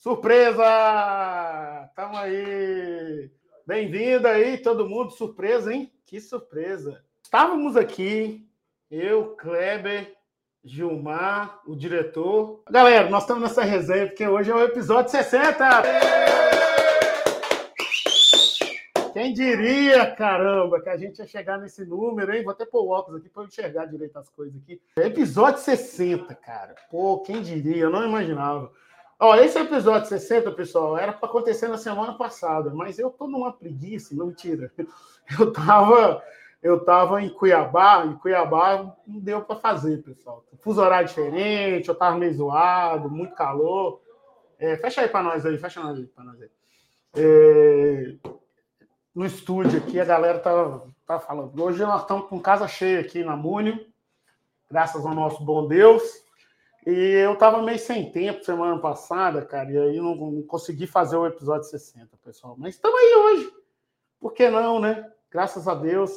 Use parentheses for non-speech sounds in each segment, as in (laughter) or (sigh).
Surpresa! Tamo aí! Bem-vindo aí, todo mundo. Surpresa, hein? Que surpresa! Estávamos aqui, eu, Kleber, Gilmar, o diretor. Galera, nós estamos nessa resenha porque hoje é o episódio 60! Quem diria, caramba, que a gente ia chegar nesse número, hein? Vou até pôr o óculos aqui para enxergar direito as coisas aqui. Episódio 60, cara. Pô, quem diria? Eu não imaginava. Ó, esse episódio 60, pessoal, era para acontecer na semana passada, mas eu tô numa preguiça, não mentira. (laughs) Eu tava, eu tava em Cuiabá, em Cuiabá não deu para fazer, pessoal. Fuso horário diferente, eu tava meio zoado, muito calor. É, fecha aí para nós aí, fecha aí para nós aí. É, no estúdio aqui, a galera tá, tá falando. Hoje nós estamos com casa cheia aqui na Múnio, graças ao nosso bom Deus. E eu tava meio sem tempo semana passada, cara, e aí não, não consegui fazer o episódio 60, pessoal. Mas estamos aí hoje. Por que não, né? Graças a Deus,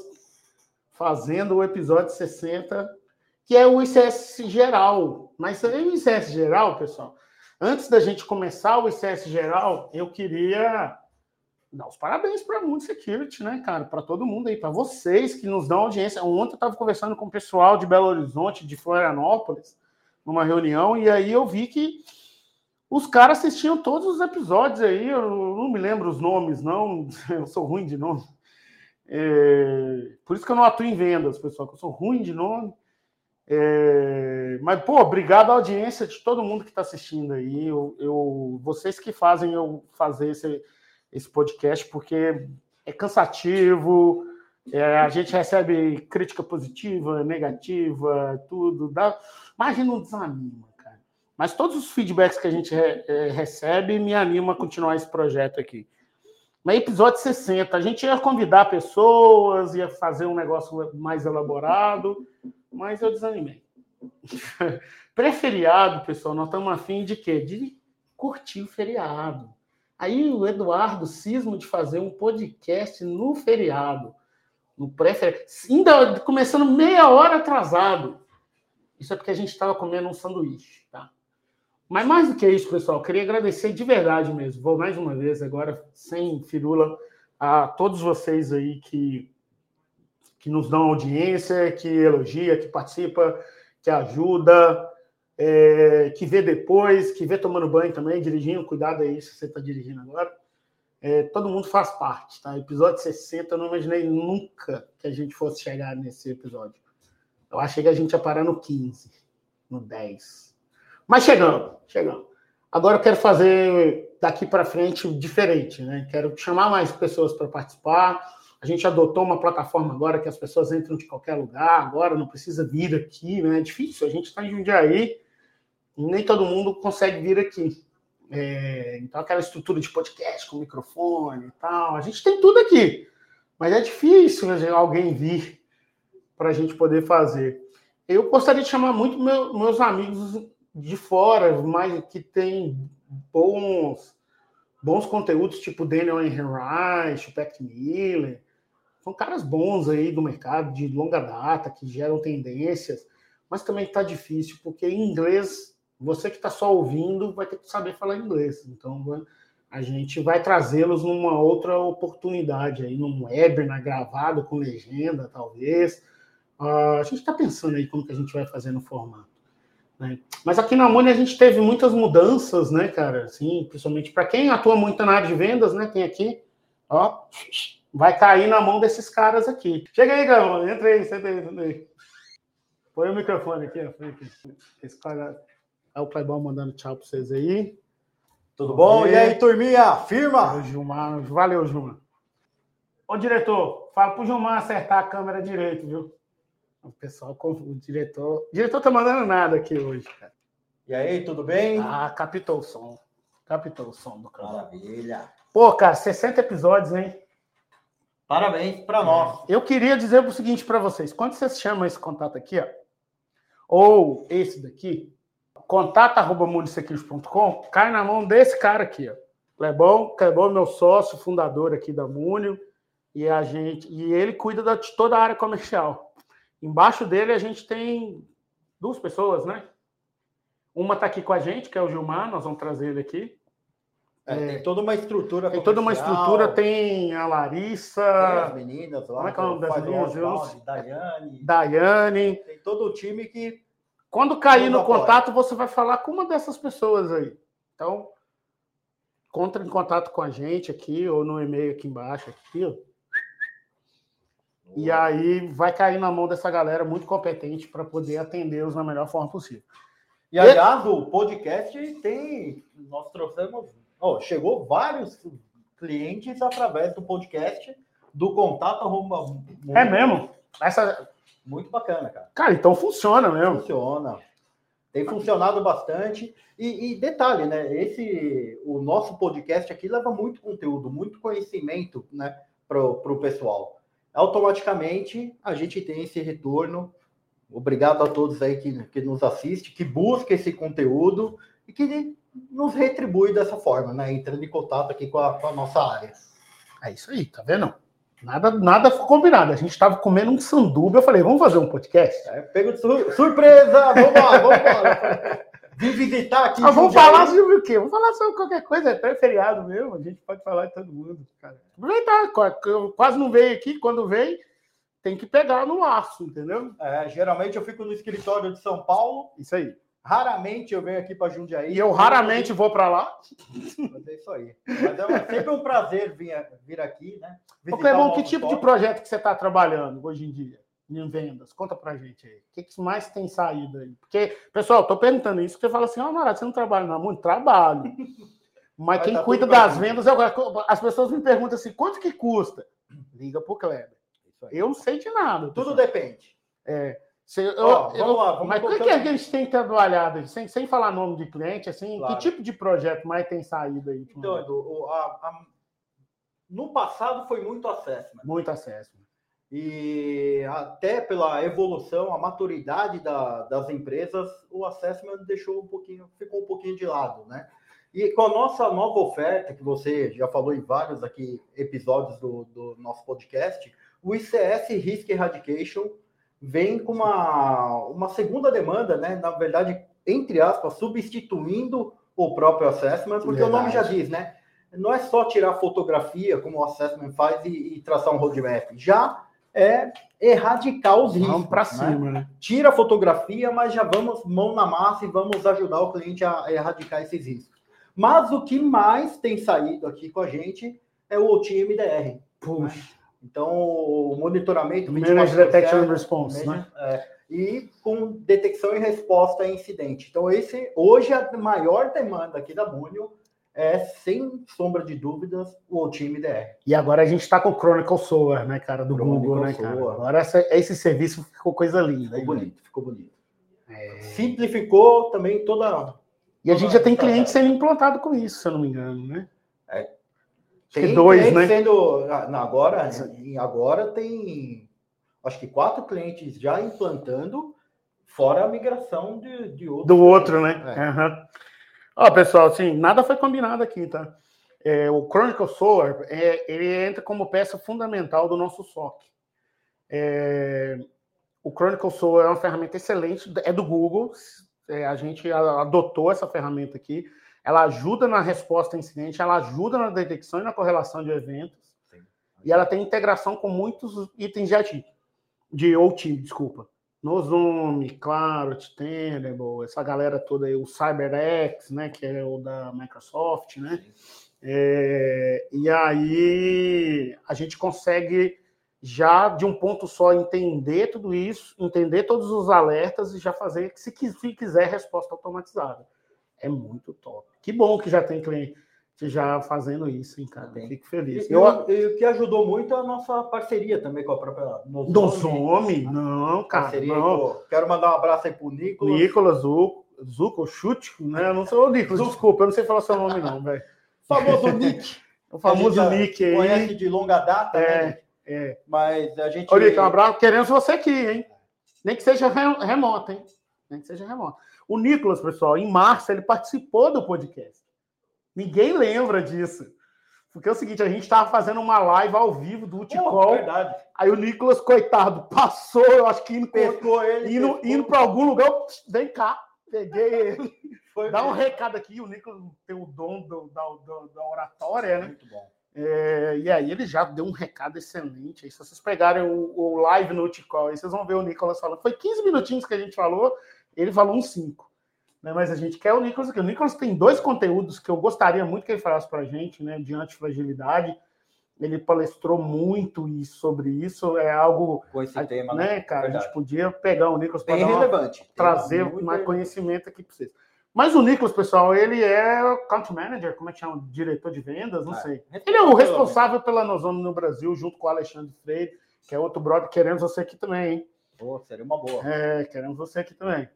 fazendo o episódio 60, que é o ICS geral. Mas o ICS geral, pessoal, antes da gente começar o ICS geral, eu queria dar os parabéns para a Mundo Security, né, cara? Para todo mundo aí, para vocês que nos dão audiência. Ontem eu estava conversando com o pessoal de Belo Horizonte, de Florianópolis numa reunião, e aí eu vi que os caras assistiam todos os episódios aí, eu não me lembro os nomes, não, (laughs) eu sou ruim de nome. É, por isso que eu não atuo em vendas, pessoal, que eu sou ruim de nome. É, mas, pô, obrigado à audiência de todo mundo que está assistindo aí. Eu, eu, vocês que fazem eu fazer esse, esse podcast, porque é cansativo, é, a gente recebe crítica positiva, negativa, tudo. Dá, mas não desanima, cara. Mas todos os feedbacks que a gente re, é, recebe me anima a continuar esse projeto aqui. No episódio 60, a gente ia convidar pessoas, ia fazer um negócio mais elaborado, mas eu desanimei. (laughs) Pré-feriado, pessoal, nós estamos afim de quê? De curtir o feriado. Aí o Eduardo cisma de fazer um podcast no feriado. No pré-feriado. Ainda começando meia hora atrasado. Isso é porque a gente estava comendo um sanduíche, tá? Mas mais do que isso, pessoal, queria agradecer de verdade mesmo. Vou mais uma vez agora, sem firula, a todos vocês aí que, que nos dão audiência, que elogia, que participa, que ajuda, é, que vê depois, que vê tomando banho também, dirigindo. Cuidado aí se você está dirigindo agora. É, todo mundo faz parte, tá? Episódio 60, eu não imaginei nunca que a gente fosse chegar nesse episódio. Eu achei que a gente ia parar no 15, no 10. Mas chegamos, chegamos. Agora eu quero fazer daqui para frente diferente, né? Quero chamar mais pessoas para participar. A gente adotou uma plataforma agora que as pessoas entram de qualquer lugar, agora não precisa vir aqui, né? É difícil, a gente está em Jundiaí e nem todo mundo consegue vir aqui. É, então, aquela estrutura de podcast com microfone e tal, a gente tem tudo aqui, mas é difícil alguém vir para a gente poder fazer. Eu gostaria de chamar muito meu, meus amigos de fora, mas que tem bons bons conteúdos, tipo Daniel Henry, o Pat Miller. São caras bons aí do mercado, de longa data, que geram tendências, mas também está difícil, porque em inglês, você que está só ouvindo vai ter que saber falar inglês. Então, a gente vai trazê-los numa outra oportunidade aí, num webinar gravado com legenda, talvez Uh, a gente está pensando aí como que a gente vai fazer no formato. Né? Mas aqui na Mone a gente teve muitas mudanças, né, cara? Assim, principalmente para quem atua muito na área de vendas, né? Tem aqui, ó, vai cair na mão desses caras aqui. Chega aí, Gavão, entra aí, senta aí, senta aí. Põe o microfone aqui, ó. Aqui. Esse cara. É o Clebão mandando tchau para vocês aí. Tudo bom? E aí, turminha? Firma? Valeu, Gilmar. Valeu, Gilmar. Ô, diretor, fala pro Gilmar acertar a câmera direito, viu? O pessoal, o diretor. O diretor tá mandando nada aqui hoje, cara. E aí, tudo bem? Ah, captou o som. Captou o som do canal. Maravilha. Pô, cara, 60 episódios, hein? Parabéns para nós. Eu queria dizer o seguinte para vocês: quando vocês chamam esse contato aqui, ó, ou esse daqui, contato.munisecurity.com, cai na mão desse cara aqui, ó. Clebão, Clebão é meu sócio, fundador aqui da Múnio, e a gente, e ele cuida de toda a área comercial. Embaixo dele a gente tem duas pessoas, né? Uma está aqui com a gente, que é o Gilmar, nós vamos trazer ele aqui. É, tem toda uma estrutura. Tem toda uma estrutura, tem a Larissa. Tem as meninas lá. Como é que é o nome das meninas? Daiane. Daiane. Tem todo o time que. Quando cair no contato, você vai falar com uma dessas pessoas aí. Então, entre em contato com a gente aqui, ou no e-mail aqui embaixo, aqui, ó. E aí vai cair na mão dessa galera muito competente para poder atendê-los na melhor forma possível. E aliás, o podcast tem. Nós trouxemos. Oh, chegou vários clientes através do podcast, do contato arroba. É mesmo? Essa... Muito bacana, cara. Cara, então funciona mesmo. Funciona. Tem funcionado bastante. E, e, detalhe, né? Esse, o nosso podcast aqui leva muito conteúdo, muito conhecimento, né, para o pessoal. Automaticamente a gente tem esse retorno. Obrigado a todos aí que, que nos assiste, que busca esse conteúdo e que nos retribui dessa forma, né? Entrando em contato aqui com a, com a nossa área. É isso aí, tá vendo? Nada, nada foi combinado. A gente estava comendo um sanduba. Eu falei, vamos fazer um podcast? É, pego de sur surpresa! Vamos lá, vamos lá. (laughs) Vim visitar aqui. Ah, vamos falar sobre o quê? Vamos falar sobre qualquer coisa. É até feriado mesmo. A gente pode falar de todo mundo. Cara. Aproveitar. Quase não veio aqui. Quando vem, tem que pegar no laço, entendeu? É, geralmente eu fico no escritório de São Paulo. Isso aí. Raramente eu venho aqui para Jundiaí. E eu raramente vou para lá. Mas é isso aí. Mas é sempre um prazer vir, vir aqui, né? Ô, Clebão, que tipo de projeto que você está trabalhando hoje em dia? Em vendas? Conta pra gente aí. O que, que mais tem saído aí? Porque, pessoal, estou perguntando isso, porque você fala assim, ó, oh, Marato, você não trabalha não? Muito trabalho. (laughs) Mas, Mas quem tá cuida das vendas, eu, as pessoas me perguntam assim, quanto que custa? Liga pro Kleber. Eu não sei de nada. Tudo depende. É, se, eu, vamos eu, lá, vamos mas o que, é que a gente tem trabalhado, sem, sem falar nome de cliente, assim, claro. que tipo de projeto mais tem saído aí? Então, Edu, a, a, no passado foi muito acesso. Muito acesso. E até pela evolução, a maturidade da, das empresas, o assessment deixou um pouquinho, ficou um pouquinho de lado, né? E com a nossa nova oferta, que você já falou em vários aqui episódios do, do nosso podcast, o ICS Risk Eradication vem com uma, uma segunda demanda, né? Na verdade, entre aspas, substituindo o próprio assessment, porque Verdade. o nome já diz, né? Não é só tirar fotografia, como o assessment faz, e, e traçar um roadmap. Já é erradicar os riscos. Vamos para né? cima, né? Tira a fotografia, mas já vamos mão na massa e vamos ajudar o cliente a erradicar esses riscos. Mas o que mais tem saído aqui com a gente é o OT MDR. Puxa. Né? Então, o monitoramento... Managed Detection and Response, né? É, e com detecção e resposta a incidente. Então, esse hoje a maior demanda aqui da Munio é, sem sombra de dúvidas, o time DR. E agora a gente está com o Chronicle Solar, né, cara, do Chronicle Google, né, cara? Agora essa, esse serviço ficou coisa linda. Ficou bonito, ficou bonito. É... Simplificou também toda... E a gente já tem cliente sendo implantado com isso, se eu não me engano, né? É, tem dois, né? Sendo, agora, agora tem acho que quatro clientes já implantando, fora a migração de, de outro. Do outro, né? É. Uhum. Ó, pessoal, assim, nada foi combinado aqui, tá? É, o Chronicle Solar, é, ele entra como peça fundamental do nosso SOC. É, o Chronicle Solar é uma ferramenta excelente, é do Google, é, a gente adotou essa ferramenta aqui ela ajuda na resposta a incidente, ela ajuda na detecção e na correlação de eventos, Sim. e ela tem integração com muitos itens de IT, de OT, desculpa. No Zoom, claro, Tenable, essa galera toda aí, o CyberX, né, que é o da Microsoft, né? É, e aí a gente consegue já de um ponto só entender tudo isso, entender todos os alertas e já fazer, se quiser, resposta automatizada é muito top. Que bom que já tem cliente já fazendo isso, hein, cara. Tem. Fico feliz. E, eu, e, o que ajudou muito é a nossa parceria também com a própria Nozome. Não, cara. Parceria não. quero mandar um abraço aí pro Nicolas. Nicolas Zuco, Zuco Chute, né? Eu não sou o Nicolas, desculpa, eu não sei falar seu nome, não, velho. (laughs) famoso Nick. o famoso Nick aí. Conhece de longa data, é, né? É. Mas a gente. Ô, Nick, um abraço. Queremos você aqui, hein? Nem que seja remoto, hein? Nem que seja remoto. O Nicolas, pessoal, em março, ele participou do podcast. Ninguém lembra disso. Porque é o seguinte, a gente estava fazendo uma live ao vivo do Uticol. Oh. Aí o Nicolas, coitado, passou, eu acho que indo, ele, indo, indo para algum lugar. Eu, vem cá, peguei (laughs) ele. Foi Dá um recado aqui, o Nicolas tem o dom do, da, do, da oratória, né? Muito bom. É, e aí ele já deu um recado excelente. Aí, se vocês pegarem o, o live no Ticol, aí vocês vão ver o Nicolas falando. Foi 15 minutinhos que a gente falou, ele falou uns 5. Né? Mas a gente quer o Nicolas aqui. O Nicolas tem dois conteúdos que eu gostaria muito que ele falasse para a gente, né? De antifragilidade. Ele palestrou muito sobre isso. É algo. Com esse tema, né, cara? Verdade. A gente podia pegar o Nicolas para trazer mais conhecimento aqui para vocês. Mas o Nicolas, pessoal, ele é country manager, como é que chama? Diretor de vendas, não é. sei. Ele é o responsável pela Nozone no Brasil, junto com o Alexandre Freire, que é outro brother. Queremos você aqui também, hein? Pô, seria uma boa. É, queremos você aqui também.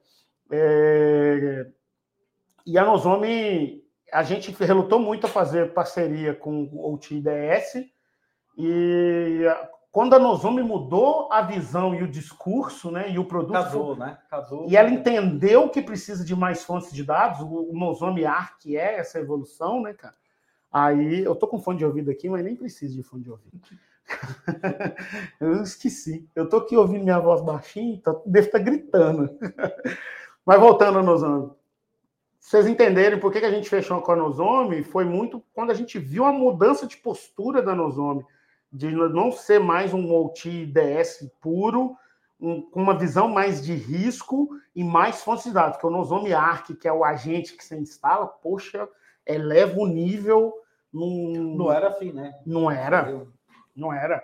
É... E a Nozome, a gente relutou muito a fazer parceria com o OTIDS, e quando a Nozomi mudou a visão e o discurso, né, e o produto, casou, né? Casou. E ela entendeu que precisa de mais fontes de dados. O, Nozomi Arc é essa evolução, né, cara? Aí eu tô com fone de ouvido aqui, mas nem preciso de fone de ouvido. (laughs) eu esqueci. Eu tô aqui ouvindo minha voz baixinha, então deve estar tá gritando. Mas voltando ao Nozomi. Vocês entenderem por que, que a gente fechou com a Nozomi, foi muito quando a gente viu a mudança de postura da Nozomi de não ser mais um OT DS puro, um, com uma visão mais de risco e mais fontes de dados, que é o Nozomi Arc, que é o agente que você instala, poxa, eleva o nível. Num... Não era assim, né? Não era. Não era.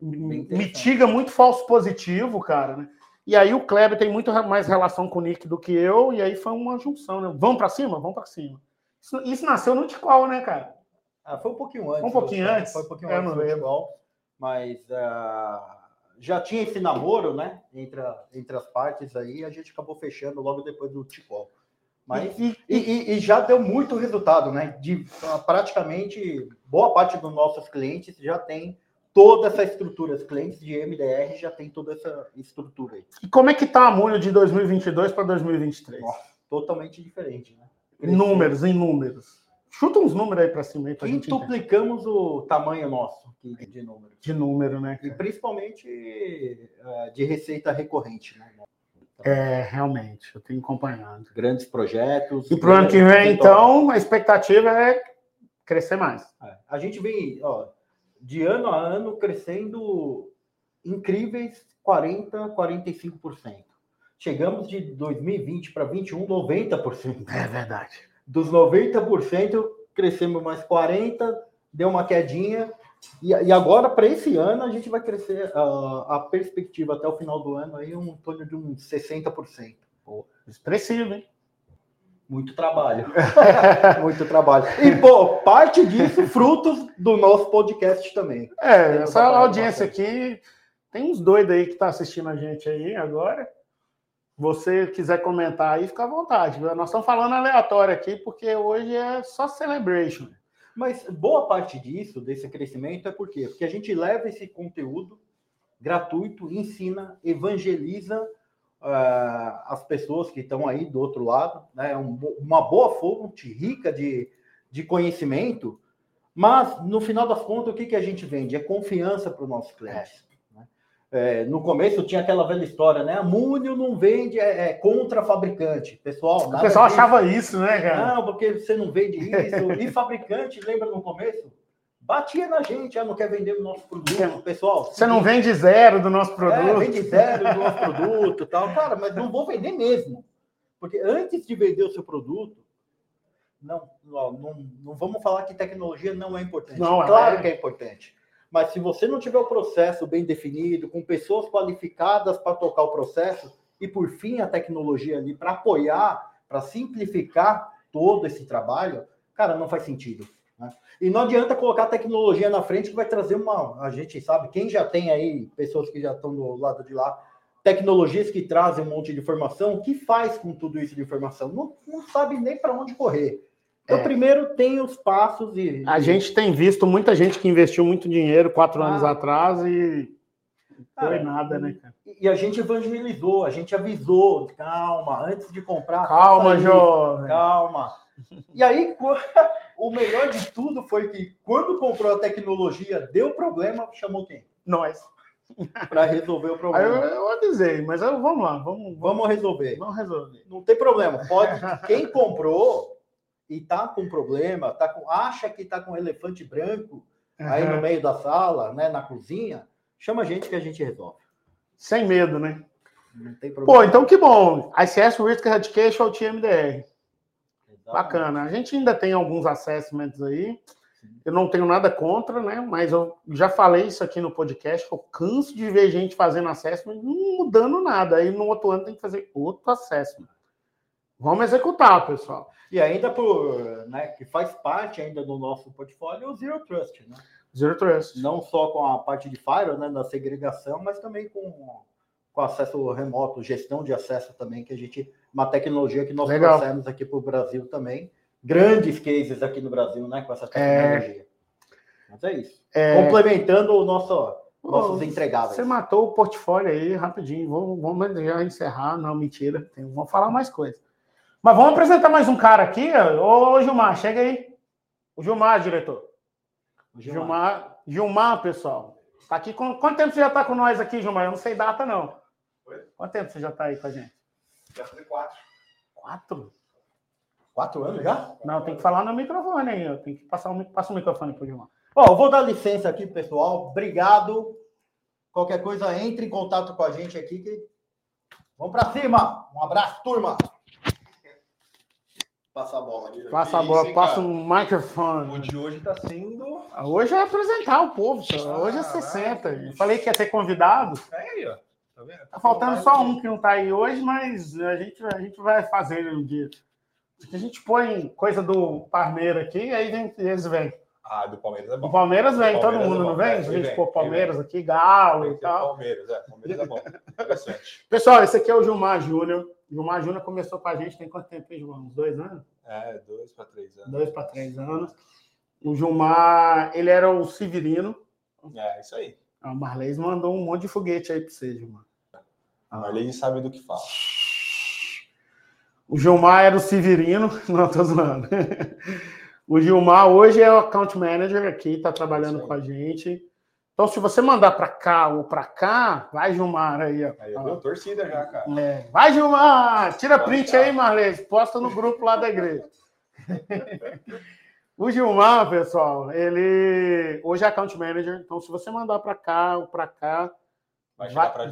Mitiga muito falso positivo, cara, né? E aí o Kleber tem muito mais relação com o Nick do que eu, e aí foi uma junção, né? Vamos para cima? Vamos para cima. Isso, isso nasceu no Ticol, né, cara? Ah, foi um pouquinho antes. Um pouquinho antes? Foi um pouquinho é, antes do futebol, mas uh, já tinha esse namoro, né? Entre, a, entre as partes aí, a gente acabou fechando logo depois do futebol. Mas e, e, e, já deu muito resultado, né? De praticamente boa parte dos nossos clientes já tem toda essa estrutura. Os clientes de MDR já tem toda essa estrutura aí. E como é que tá a Munho de 2022 para 2023? Nossa, totalmente diferente, né? Em números, em números. Chuta uns números aí para cima. Aí pra Quintuplicamos o tamanho nosso de número. De número, né? Cara? E principalmente uh, de receita recorrente, né? Então, é, realmente, eu tenho acompanhado. Grandes projetos. E para o ano que vem, então, a expectativa é crescer mais. É. A gente vem, ó, de ano a ano, crescendo incríveis 40%, 45%. Chegamos de 2020 para 21, 90%. É verdade dos 90%, crescemos mais 40%, deu uma quedinha. E, e agora, para esse ano, a gente vai crescer uh, a perspectiva até o final do ano aí um torno de uns 60%. Pô, expressivo, hein? Muito trabalho. (laughs) Muito trabalho. E, pô, parte disso, frutos do nosso podcast também. É, essa audiência aqui, tem uns doidos aí que tá assistindo a gente aí agora você quiser comentar aí, fica à vontade. Nós estamos falando aleatório aqui, porque hoje é só celebration. Mas boa parte disso, desse crescimento, é por quê? Porque a gente leva esse conteúdo gratuito, ensina, evangeliza uh, as pessoas que estão aí do outro lado, né? Um, uma boa fonte rica de, de conhecimento, mas no final das contas, o que, que a gente vende? É confiança para os nossos clientes. É, no começo tinha aquela velha história, né? A Múnio não vende, é, é contra fabricante. Pessoal, o pessoal achava isso, né, cara? Não, porque você não vende isso. E fabricante, lembra no começo? Batia na gente, ah, não quer vender o nosso produto. Pessoal, você não vende zero do nosso é, produto. É, vende zero do nosso produto tal. Cara, mas não vou vender mesmo. Porque antes de vender o seu produto, não, não, não, não vamos falar que tecnologia não é importante. Não, claro é. que é importante. Mas se você não tiver o processo bem definido, com pessoas qualificadas para tocar o processo, e por fim a tecnologia ali para apoiar, para simplificar todo esse trabalho, cara, não faz sentido. Né? E não adianta colocar tecnologia na frente que vai trazer uma. A gente sabe, quem já tem aí, pessoas que já estão do lado de lá, tecnologias que trazem um monte de informação, o que faz com tudo isso de informação? Não, não sabe nem para onde correr. Então, é. primeiro tem os passos e. A gente tem visto muita gente que investiu muito dinheiro quatro ah. anos atrás e não foi nada, né, cara? E a gente evangelizou, a gente avisou, calma, antes de comprar. Calma, jovem. Calma. E aí, (laughs) o melhor de tudo foi que quando comprou a tecnologia, deu problema, chamou quem? Nós. para resolver o problema. Eu, eu avisei, mas eu, vamos lá, vamos, vamos resolver. Vamos resolver. Não tem problema. Pode. Quem comprou e tá com problema, tá com, acha que tá com um elefante branco uhum. aí no meio da sala, né, na cozinha, chama a gente que a gente resolve. Sem medo, né? Não tem problema. Pô, então que bom. ICS Risk Education TMDR. Bacana. A gente ainda tem alguns assessments aí. Eu não tenho nada contra, né? Mas eu já falei isso aqui no podcast, que eu canso de ver gente fazendo assessment não mudando nada. Aí no outro ano tem que fazer outro assessment. Vamos executar, pessoal. E ainda por, né, que faz parte ainda do nosso portfólio o Zero Trust, né? Zero Trust. Não só com a parte de Fire, né, da segregação, mas também com, com acesso remoto, gestão de acesso também, que a gente, uma tecnologia que nós Legal. trouxemos aqui para o Brasil também. Grandes cases aqui no Brasil, né, com essa tecnologia. É... Mas é isso. É... Complementando o nosso, nossos entregáveis. Você matou o portfólio aí rapidinho. Vamos, vamos já encerrar. Não, mentira. Vamos falar mais coisas. Mas vamos apresentar mais um cara aqui. Ô, Gilmar, chega aí. O Gilmar, diretor. O Gilmar. Gilmar, Gilmar pessoal. Tá aqui com... Quanto tempo você já está com nós aqui, Gilmar? Eu não sei data, não. Quanto tempo você já está aí com a gente? Fazer quatro. Quatro? Quatro anos já? Não, tem que falar no microfone aí. Eu tenho que passar o, passa o microfone para o Gilmar. Ó, eu vou dar licença aqui, pessoal. Obrigado. Qualquer coisa, entre em contato com a gente aqui. Que... Vamos para cima. Um abraço, turma. Passa a bola. Ali. Passa a bola, isso, passa um microfone. O de hoje está sendo. Hoje é apresentar o povo, senhor. Hoje é 60. Eu falei que ia ter convidado. É aí, ó. Tá vendo? Tá faltando só um que não está aí hoje, mas a gente, a gente vai fazer um dia. A gente põe coisa do Parmeira aqui, aí vem, eles vêm. Ah, do Palmeiras é bom. O Palmeiras vem, todo mundo é não vem? É, a gente pôr Palmeiras aqui, Galo e tal. Palmeiras, é. Palmeiras é bom. Interessante. (laughs) Pessoal, esse aqui é o Gilmar Júnior. Gilmar Júnior começou com a gente tem quanto tempo, Gilmar? Uns dois anos? É, dois para três anos. Dois para três anos. O Gilmar, ele era o Severino. É, isso aí. A Marlene mandou um monte de foguete aí para você, Gilmar. A Marlene sabe do que fala. O Gilmar era o Severino. (laughs) Não, tô zoando. O Gilmar hoje é o account manager aqui, está trabalhando com a gente. Então, se você mandar para cá ou para cá, vai Gilmar aí. Ó. Aí eu torcida já, cara. É. Vai Gilmar! Tira print aí, Marlene. Posta no grupo lá da igreja. (laughs) o Gilmar, pessoal, ele hoje é account manager. Então, se você mandar para cá ou para cá,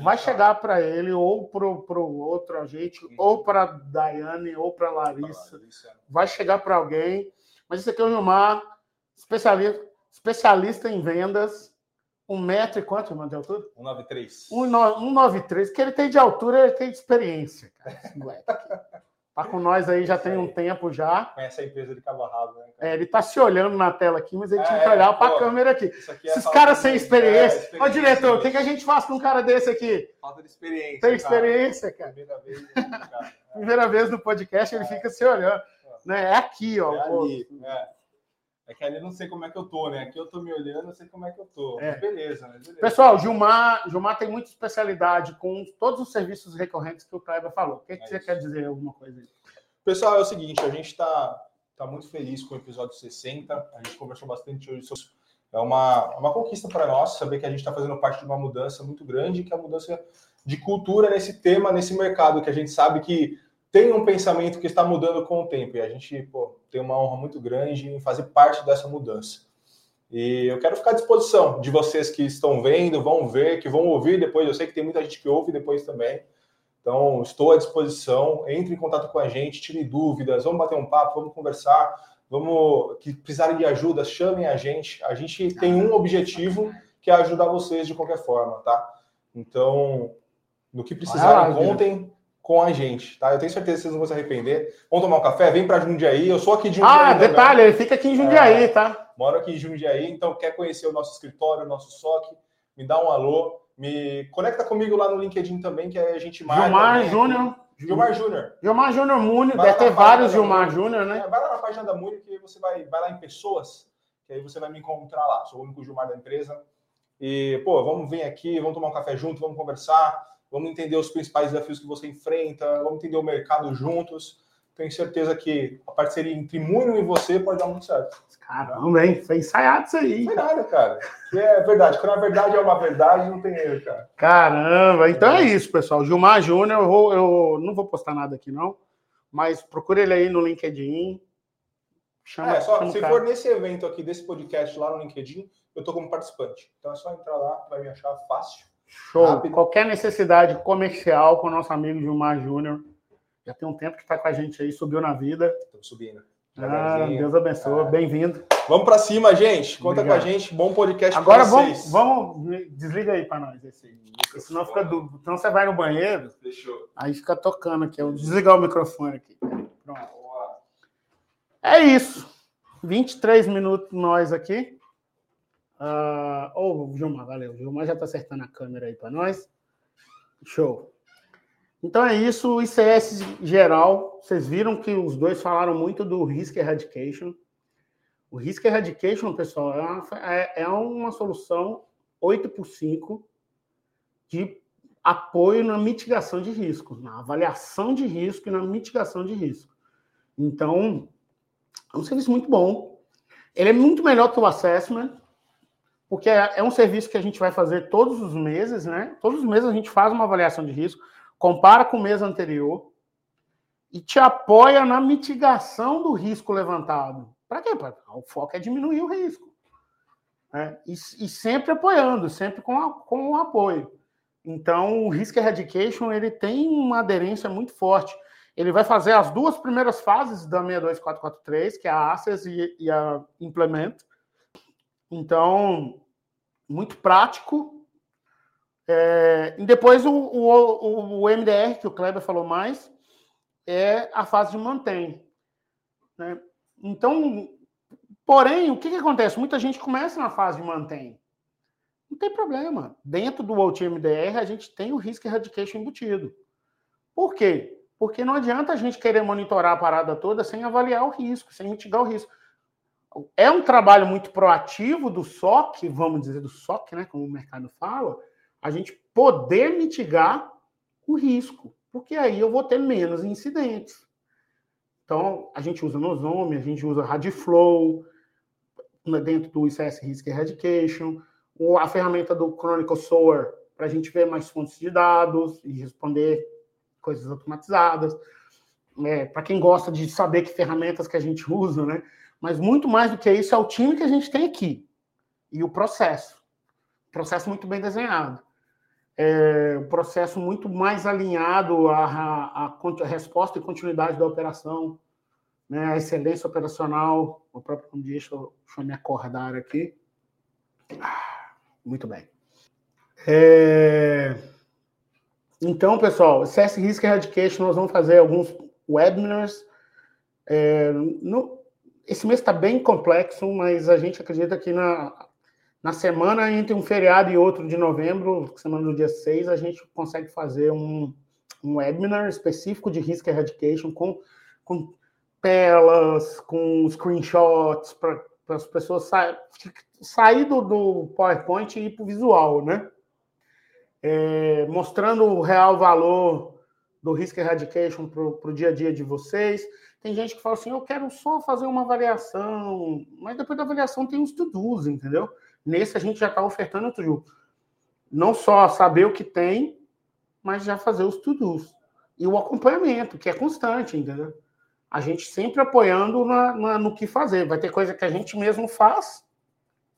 vai chegar para ele ou para o outro agente, uhum. ou para Daiane, ou para Larissa. Larissa. Vai chegar para alguém. Mas esse aqui é o Gilmar, especialista, especialista em vendas um metro e quanto, irmão, de altura? 193. 193. que ele tem de altura, ele tem de experiência, cara, esse moleque. (laughs) Tá com nós aí já tem um tempo já. Conhece a empresa de cabo rabo, né? É, ele tá se olhando na tela aqui, mas ele é, tinha que olhar para a câmera aqui. É Esses caras sem experiência. É, experiência. Ô, diretor, o que, que a gente faz com um cara desse aqui? Falta de experiência. Tem experiência, cara. cara. Primeira vez. (laughs) Primeira vez no podcast, ele fica se olhando. Né? É aqui, ó. É ali, é. É que ali eu não sei como é que eu tô, né? Aqui eu tô me olhando, eu sei como é que eu tô. É. Beleza, né? Beleza. Pessoal, Gilmar, Gilmar tem muita especialidade com todos os serviços recorrentes que o Kleber falou. O que, é que você isso. quer dizer alguma coisa aí? Pessoal, é o seguinte, a gente está tá muito feliz com o episódio 60. A gente conversou bastante hoje sobre é uma, uma conquista para nós saber que a gente está fazendo parte de uma mudança muito grande, que é a mudança de cultura nesse tema, nesse mercado, que a gente sabe que tem um pensamento que está mudando com o tempo e a gente pô, tem uma honra muito grande em fazer parte dessa mudança. E eu quero ficar à disposição de vocês que estão vendo, vão ver, que vão ouvir depois. Eu sei que tem muita gente que ouve depois também. Então, estou à disposição. Entre em contato com a gente, tire dúvidas, vamos bater um papo, vamos conversar. Vamos que precisarem de ajuda, chamem a gente. A gente tem um objetivo que é ajudar vocês de qualquer forma, tá? Então, no que precisarem, contem com a gente, tá? Eu tenho certeza que vocês não vão se arrepender. Vamos tomar um café? Vem para Jundiaí. Eu sou aqui de Jundiaí. Ah, detalhe, também. ele fica aqui em Jundiaí, é, tá? Moro aqui em Jundiaí, então quer conhecer o nosso escritório, o nosso SOC, me dá um alô, me conecta comigo lá no LinkedIn também, que a gente marca. Gilmar Júnior. Gilmar Júnior. Gilmar Júnior Múnio, deve ter vários Gilmar Júnior, né? É, vai lá na página da Múnio que você vai, vai lá em pessoas, que aí você vai me encontrar lá. Sou o único Gilmar da empresa. E, pô, vamos vir aqui, vamos tomar um café junto, vamos conversar vamos entender os principais desafios que você enfrenta, vamos entender o mercado juntos. tenho certeza que a parceria entre Múnio e você pode dar muito certo. Caramba, hein? Foi ensaiado isso aí. É nada, cara. É verdade. Quando a verdade é uma verdade, não tem erro, cara. Caramba, então é isso, pessoal. Gilmar Júnior, eu, eu não vou postar nada aqui, não. Mas procure ele aí no LinkedIn. Chama, é, só, se for nesse evento aqui, desse podcast lá no LinkedIn, eu tô como participante. Então é só entrar lá, vai me achar fácil. Show. Rápido. Qualquer necessidade comercial com o nosso amigo Gilmar Júnior. Já tem um tempo que está com a gente aí, subiu na vida. Estamos subindo. Ah, Deus abençoe, é. bem-vindo. Vamos para cima, gente. Conta Obrigado. com a gente. Bom podcast Agora vamos, vamos, desliga aí para nós esse aí. Senão fica dúvida. Então você vai no banheiro. Fechou. Aí fica tocando aqui. Eu vou desligar o microfone aqui. Pronto. É isso. 23 minutos nós aqui. Uh, oh, Gilmar, valeu. O Gilmar já está acertando a câmera aí para nós. Show. Então é isso, o ICS geral. Vocês viram que os dois falaram muito do Risk Eradication. O Risk Eradication, pessoal, é uma, é, é uma solução 8 por 5 de apoio na mitigação de riscos, na avaliação de risco e na mitigação de risco. Então, é um serviço muito bom. Ele é muito melhor que o Assessment, porque é, é um serviço que a gente vai fazer todos os meses, né? Todos os meses a gente faz uma avaliação de risco compara com o mês anterior e te apoia na mitigação do risco levantado. Para quê? O foco é diminuir o risco. Né? E, e, sempre apoiando, sempre com, a, com o apoio. Então, o Risk Eradication ele tem uma aderência muito forte. Ele vai fazer as duas primeiras fases da 62443, que é a Access e, e a Implement. Então, muito prático, é, e depois o, o, o, MDR, que o Kleber falou mais, é a fase de mantém. Né? Então, porém, o que, que acontece? Muita gente começa na fase de mantém. Não tem problema. Dentro do OutMDR, a gente tem o Risk Eradication embutido. Por quê? Porque não adianta a gente querer monitorar a parada toda sem avaliar o risco, sem mitigar o risco. É um trabalho muito proativo do SOC, vamos dizer, do SOC, né, como o mercado fala, a gente poder mitigar o risco, porque aí eu vou ter menos incidentes. Então, a gente usa Nosome, a gente usa Radiflow, né, dentro do ICS Risk Eradication, a ferramenta do Chronicle Soar, para a gente ver mais fontes de dados e responder coisas automatizadas. É, para quem gosta de saber que ferramentas que a gente (laughs) usa, né? Mas muito mais do que isso é o time que a gente tem aqui e o processo. Processo muito bem desenhado é, um processo muito mais alinhado à, à, à, resposta e continuidade da operação, né, a excelência operacional. O próprio deixa, eu, deixa eu me acordar aqui. Ah, muito bem. É, então, pessoal, CS Risk Eradication, nós vamos fazer alguns webinars. É, no, esse mês está bem complexo, mas a gente acredita que na na semana entre um feriado e outro de novembro, semana do dia 6, a gente consegue fazer um, um webinar específico de Risk Eradication com, com telas, com screenshots, para as pessoas sa sair do, do PowerPoint e ir para o visual, né? É, mostrando o real valor do Risk Eradication para o dia a dia de vocês. Tem gente que fala assim, eu quero só fazer uma avaliação, mas depois da avaliação tem os to-dos, entendeu? Nesse a gente já está ofertando outro Não só saber o que tem, mas já fazer os to-dos. E o acompanhamento, que é constante, entendeu? A gente sempre apoiando na, na, no que fazer. Vai ter coisa que a gente mesmo faz,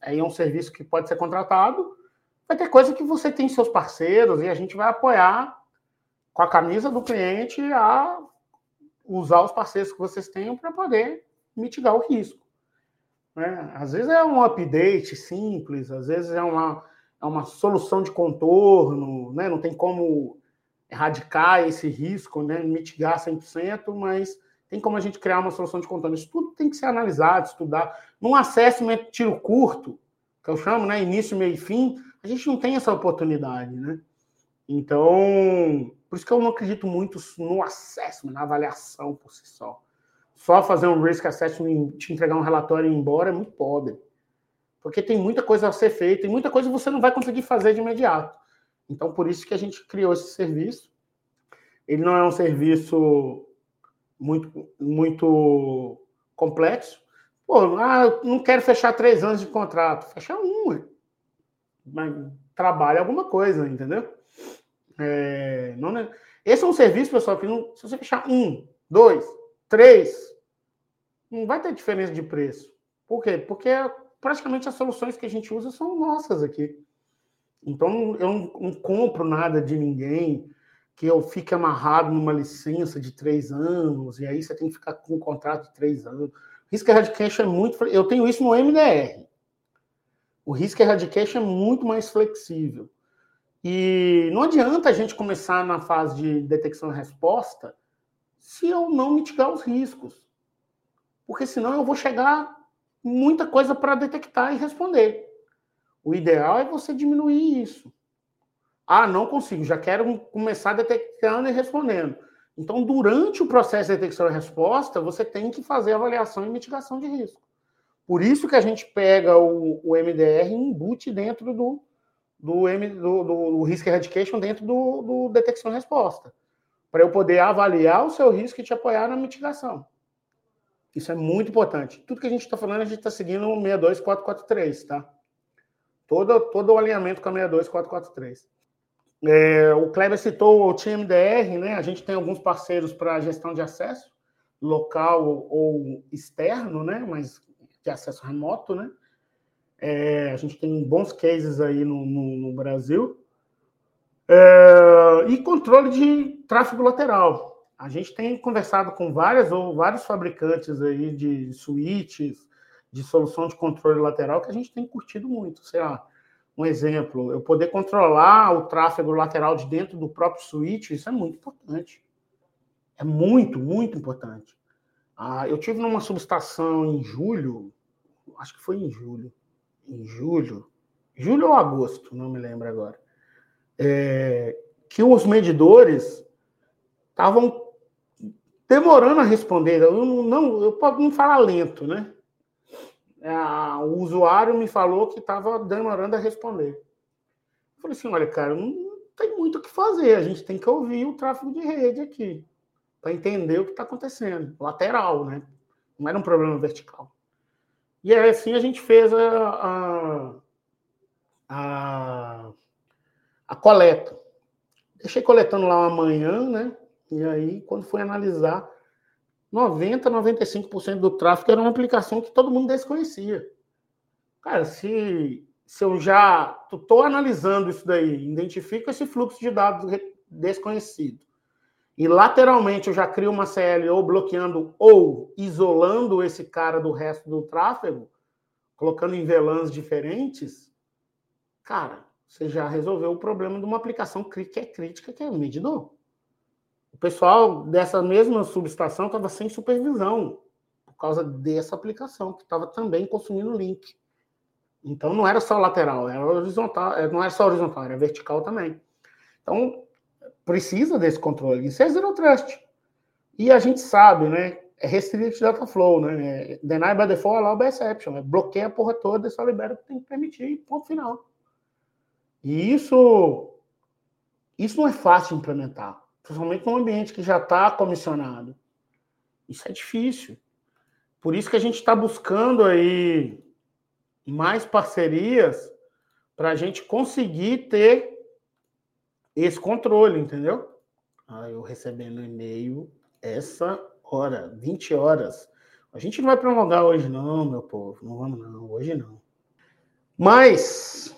aí é um serviço que pode ser contratado. Vai ter coisa que você tem seus parceiros e a gente vai apoiar com a camisa do cliente a usar os parceiros que vocês tenham para poder mitigar o risco. Né? Às vezes é um update simples, às vezes é uma, é uma solução de contorno, né? não tem como erradicar esse risco, né? mitigar 100%, mas tem como a gente criar uma solução de contorno. Isso tudo tem que ser analisado, estudar. Num assessment tiro curto, que eu chamo, né? início, meio e fim, a gente não tem essa oportunidade. Né? Então, por isso que eu não acredito muito no assessment, na avaliação por si só só fazer um risk assessment te entregar um relatório e ir embora é muito pobre. Porque tem muita coisa a ser feita e muita coisa você não vai conseguir fazer de imediato. Então, por isso que a gente criou esse serviço. Ele não é um serviço muito, muito complexo. Pô, ah, não quero fechar três anos de contrato. Fecha um, mas trabalha alguma coisa, entendeu? É, não, esse é um serviço, pessoal, que não, se você fechar um, dois, três, não vai ter diferença de preço. Por quê? Porque praticamente as soluções que a gente usa são nossas aqui. Então, eu não, não compro nada de ninguém que eu fique amarrado numa licença de três anos, e aí você tem que ficar com um contrato de três anos. Risk Eradication é muito. Eu tenho isso no MDR. O Risk Eradication é muito mais flexível. E não adianta a gente começar na fase de detecção e resposta se eu não mitigar os riscos. Porque senão eu vou chegar muita coisa para detectar e responder. O ideal é você diminuir isso. Ah, não consigo, já quero começar detectando e respondendo. Então, durante o processo de detecção e resposta, você tem que fazer avaliação e mitigação de risco. Por isso que a gente pega o, o MDR e embute dentro do, do, M, do, do, Risk Eradication, dentro do, do detecção e resposta. Para eu poder avaliar o seu risco e te apoiar na mitigação. Isso é muito importante. Tudo que a gente está falando, a gente está seguindo o 62443, tá? Todo, todo o alinhamento com a 62443. É, o Kleber citou o TMDR, né? A gente tem alguns parceiros para gestão de acesso, local ou externo, né? Mas de acesso remoto, né? É, a gente tem bons cases aí no, no, no Brasil. É, e controle de tráfego lateral. A gente tem conversado com várias ou vários fabricantes aí de suítes, de solução de controle lateral que a gente tem curtido muito. Sei lá, um exemplo, eu poder controlar o tráfego lateral de dentro do próprio switch, isso é muito importante. É muito, muito importante. Ah, eu tive numa subestação em julho, acho que foi em julho, em julho, julho ou agosto, não me lembro agora, é, que os medidores estavam demorando a responder. Eu não, não, eu posso não falar lento, né? o usuário me falou que estava demorando a responder. Eu falei assim: olha, cara, não tem muito o que fazer, a gente tem que ouvir o tráfego de rede aqui, para entender o que está acontecendo. Lateral, né? Não era um problema vertical. E aí, assim a gente fez a, a, a, a coleta. Deixei coletando lá uma manhã, né? E aí, quando fui analisar, 90, 95% do tráfego era uma aplicação que todo mundo desconhecia. Cara, se, se eu já estou analisando isso daí, identifico esse fluxo de dados desconhecido, e lateralmente eu já crio uma CL ou bloqueando ou isolando esse cara do resto do tráfego, colocando em VLANs diferentes, cara, você já resolveu o problema de uma aplicação que é crítica, que é medidor. O pessoal dessa mesma subestação estava sem supervisão por causa dessa aplicação, que estava também consumindo link. Então não era só lateral, era horizontal, eh, não era só horizontal, era vertical também. Então precisa desse controle. Isso é zero trust. E a gente sabe, né? É restrict data flow, né? É deny by default, allow by exception. É bloqueia a porra toda e só libera o que tem que permitir, ponto final. E isso, isso não é fácil de implementar principalmente num ambiente que já está comissionado. Isso é difícil. Por isso que a gente está buscando aí mais parcerias para a gente conseguir ter esse controle, entendeu? Ah, eu recebendo e-mail essa hora, 20 horas. A gente não vai prolongar hoje, não, meu povo. Não vamos, não. Hoje não. Mas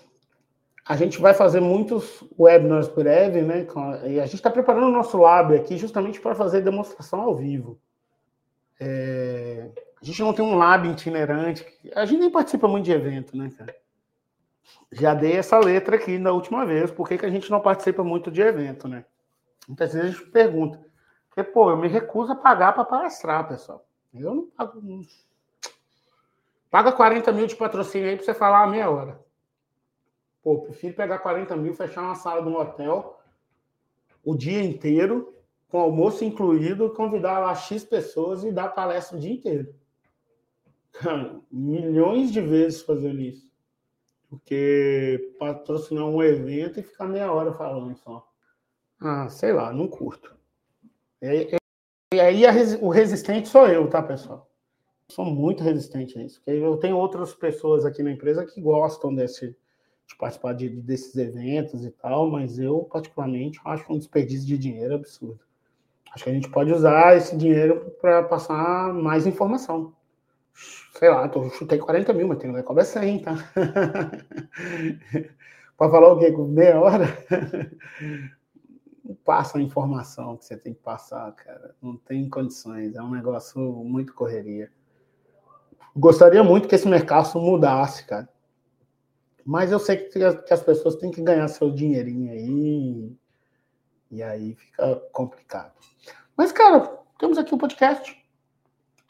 a gente vai fazer muitos webinars breve, né? E a gente está preparando o nosso lab aqui justamente para fazer demonstração ao vivo. É... A gente não tem um lab itinerante. A gente nem participa muito de evento, né, cara? Já dei essa letra aqui na última vez. Por que, a gente não participa muito de evento, né? Muitas vezes a gente pergunta. Porque, pô, eu me recuso a pagar para palestrar, pessoal. Eu não pago. Paga 40 mil de patrocínio aí para você falar a meia hora. Pô, prefiro pegar 40 mil, fechar uma sala de um hotel o dia inteiro, com almoço incluído, convidar lá X pessoas e dar palestra o dia inteiro. Cara, milhões de vezes fazendo isso. Porque patrocinar um evento e ficar meia hora falando só. Ah, sei lá, não curto. É, é E aí o resistente sou eu, tá, pessoal? Sou muito resistente a isso. Eu tenho outras pessoas aqui na empresa que gostam desse, de participar de, desses eventos e tal, mas eu, particularmente, acho um desperdício de dinheiro absurdo. Acho que a gente pode usar esse dinheiro para passar mais informação. Sei lá, eu chutei 40 mil, mas tem que cobrar 100, tá? (laughs) para falar o quê? Com meia hora? (laughs) Passa a informação que você tem que passar, cara. Não tem condições. É um negócio muito correria. Gostaria muito que esse mercado mudasse, cara. Mas eu sei que as pessoas têm que ganhar seu dinheirinho aí. E aí fica complicado. Mas, cara, temos aqui o podcast.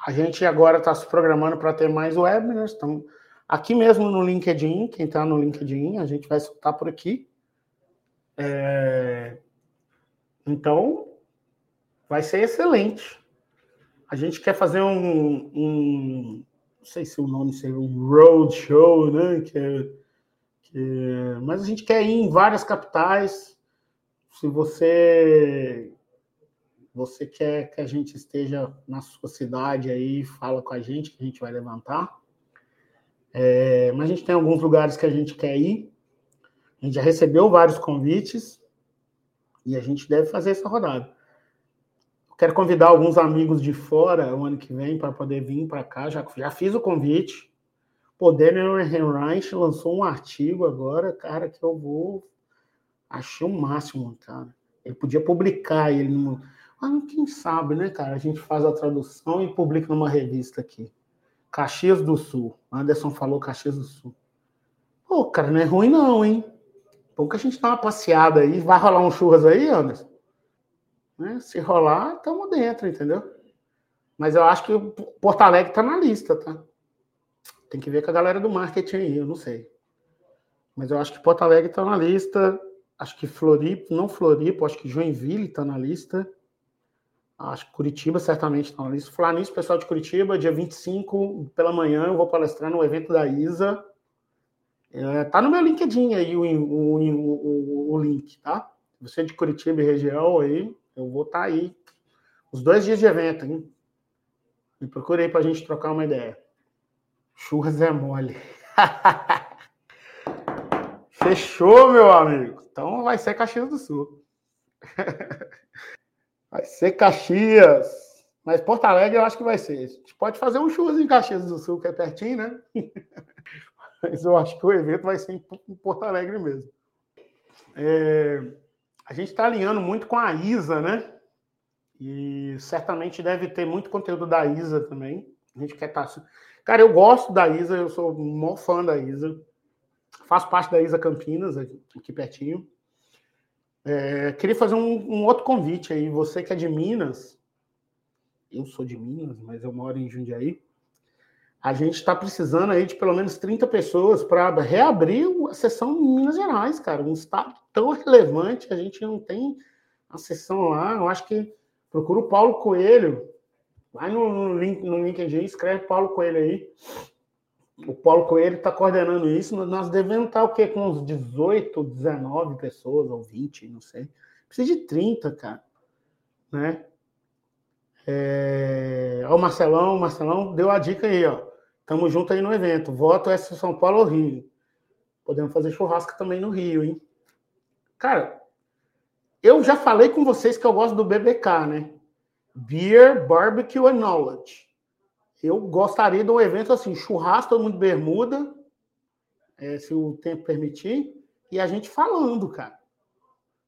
A gente agora está se programando para ter mais webinars. Então, aqui mesmo no LinkedIn, quem está no LinkedIn, a gente vai soltar por aqui. É... Então, vai ser excelente. A gente quer fazer um, um não sei se o nome seria um roadshow, né? Que é, que é, mas a gente quer ir em várias capitais. Se você você quer que a gente esteja na sua cidade aí, fala com a gente que a gente vai levantar. É, mas a gente tem alguns lugares que a gente quer ir. A gente já recebeu vários convites. E a gente deve fazer essa rodada. Quero convidar alguns amigos de fora o ano que vem para poder vir para cá. Já, já fiz o convite. O Daniel Henreich lançou um artigo agora, cara, que eu vou. Achei o máximo, cara. Ele podia publicar ele no. Ah, quem sabe, né, cara? A gente faz a tradução e publica numa revista aqui. Caxias do Sul. Anderson falou Caxias do Sul. Pô, cara, não é ruim não, hein? Pouco a gente dá uma passeada aí. Vai rolar um churras aí, Anderson? Né? Se rolar, estamos dentro, entendeu? Mas eu acho que Porto Alegre está na lista, tá? Tem que ver com a galera do marketing aí, eu não sei. Mas eu acho que Porto Alegre está na lista. Acho que Floripa, não Floripa, acho que Joinville está na lista. Acho que Curitiba certamente está na. Falar nisso, pessoal de Curitiba, dia 25 pela manhã, eu vou palestrar no evento da ISA. É, tá no meu LinkedIn aí o, o, o, o, link, tá? Você de Curitiba e região aí, eu vou estar tá aí. Os dois dias de evento, hein? Me procurei para a gente trocar uma ideia. Churras é mole. (laughs) Fechou, meu amigo. Então vai ser Caxias do Sul. (laughs) vai ser Caxias. Mas Porto Alegre eu acho que vai ser. A gente pode fazer um churras em Caxias do Sul, que é pertinho, né? (laughs) mas eu acho que o evento vai ser em Porto Alegre mesmo. É, a gente está alinhando muito com a Isa, né? E certamente deve ter muito conteúdo da Isa também. A gente quer estar. Tá... Cara, eu gosto da Isa, eu sou um maior fã da Isa. Faço parte da Isa Campinas, aqui pertinho. É, queria fazer um, um, outro convite aí. Você que é de Minas, eu sou de Minas, mas eu moro em Jundiaí a gente está precisando aí de pelo menos 30 pessoas para reabrir a sessão em Minas Gerais, cara. Um estado tão relevante, a gente não tem a sessão lá. Eu acho que procura o Paulo Coelho. Vai no, no, link, no LinkedIn, escreve Paulo Coelho aí. O Paulo Coelho está coordenando isso. Nós devemos estar o quê? Com uns 18, 19 pessoas, ou 20, não sei. Precisa de 30, cara. Né? É... Ó, o Marcelão, o Marcelão deu a dica aí, ó. Tamo junto aí no evento. Voto é São Paulo ou Rio. Podemos fazer churrasco também no Rio, hein? Cara, eu já falei com vocês que eu gosto do BBK, né? Beer, Barbecue and Knowledge. Eu gostaria de um evento assim, churrasco, todo mundo bermuda, é, se o tempo permitir, e a gente falando, cara.